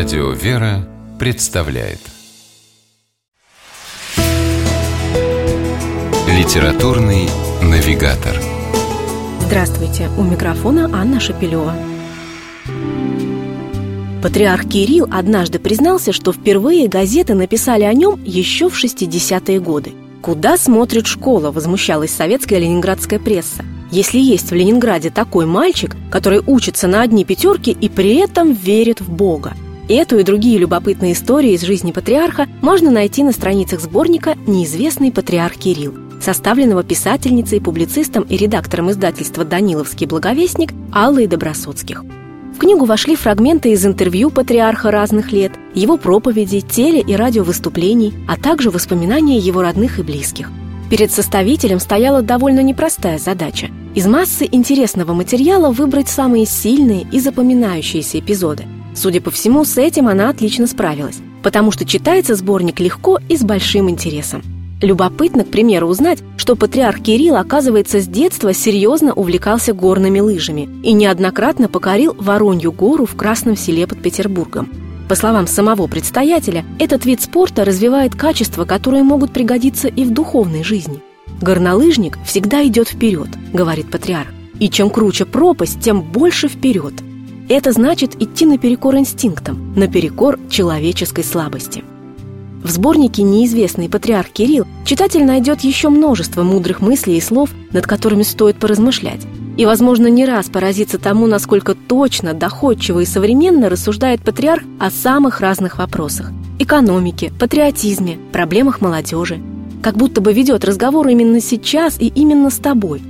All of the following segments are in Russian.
Радио «Вера» представляет Литературный навигатор Здравствуйте! У микрофона Анна Шапилева. Патриарх Кирилл однажды признался, что впервые газеты написали о нем еще в 60-е годы. «Куда смотрит школа?» – возмущалась советская ленинградская пресса. Если есть в Ленинграде такой мальчик, который учится на одни пятерки и при этом верит в Бога. Эту и другие любопытные истории из жизни патриарха можно найти на страницах сборника «Неизвестный патриарх Кирилл», составленного писательницей, публицистом и редактором издательства «Даниловский благовестник» Аллой Добросоцких. В книгу вошли фрагменты из интервью патриарха разных лет, его проповедей, теле- и радиовыступлений, а также воспоминания его родных и близких. Перед составителем стояла довольно непростая задача – из массы интересного материала выбрать самые сильные и запоминающиеся эпизоды. Судя по всему, с этим она отлично справилась, потому что читается сборник легко и с большим интересом. Любопытно, к примеру, узнать, что патриарх Кирилл, оказывается, с детства серьезно увлекался горными лыжами и неоднократно покорил Воронью гору в Красном селе под Петербургом. По словам самого предстоятеля, этот вид спорта развивает качества, которые могут пригодиться и в духовной жизни. «Горнолыжник всегда идет вперед», — говорит патриарх. «И чем круче пропасть, тем больше вперед». Это значит идти наперекор инстинктам, наперекор человеческой слабости. В сборнике «Неизвестный патриарх Кирилл» читатель найдет еще множество мудрых мыслей и слов, над которыми стоит поразмышлять и, возможно, не раз поразиться тому, насколько точно, доходчиво и современно рассуждает патриарх о самых разных вопросах – экономике, патриотизме, проблемах молодежи. Как будто бы ведет разговор именно сейчас и именно с тобой.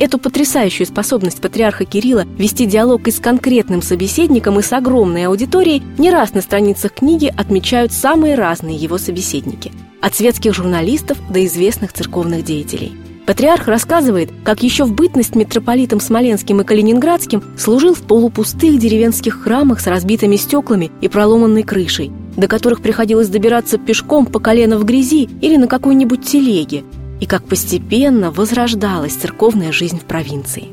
Эту потрясающую способность патриарха Кирилла вести диалог и с конкретным собеседником, и с огромной аудиторией не раз на страницах книги отмечают самые разные его собеседники – от светских журналистов до известных церковных деятелей – Патриарх рассказывает, как еще в бытность митрополитом Смоленским и Калининградским служил в полупустых деревенских храмах с разбитыми стеклами и проломанной крышей, до которых приходилось добираться пешком по колено в грязи или на какой-нибудь телеге, и как постепенно возрождалась церковная жизнь в провинции.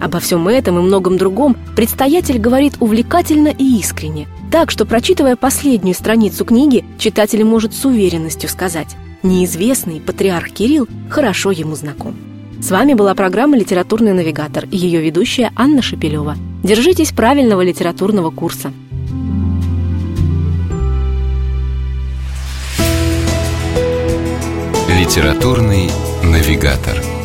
Обо всем этом и многом другом предстоятель говорит увлекательно и искренне, так что, прочитывая последнюю страницу книги, читатель может с уверенностью сказать Неизвестный патриарх Кирилл хорошо ему знаком. С вами была программа «Литературный навигатор» и ее ведущая Анна Шепелева. Держитесь правильного литературного курса. «Литературный навигатор»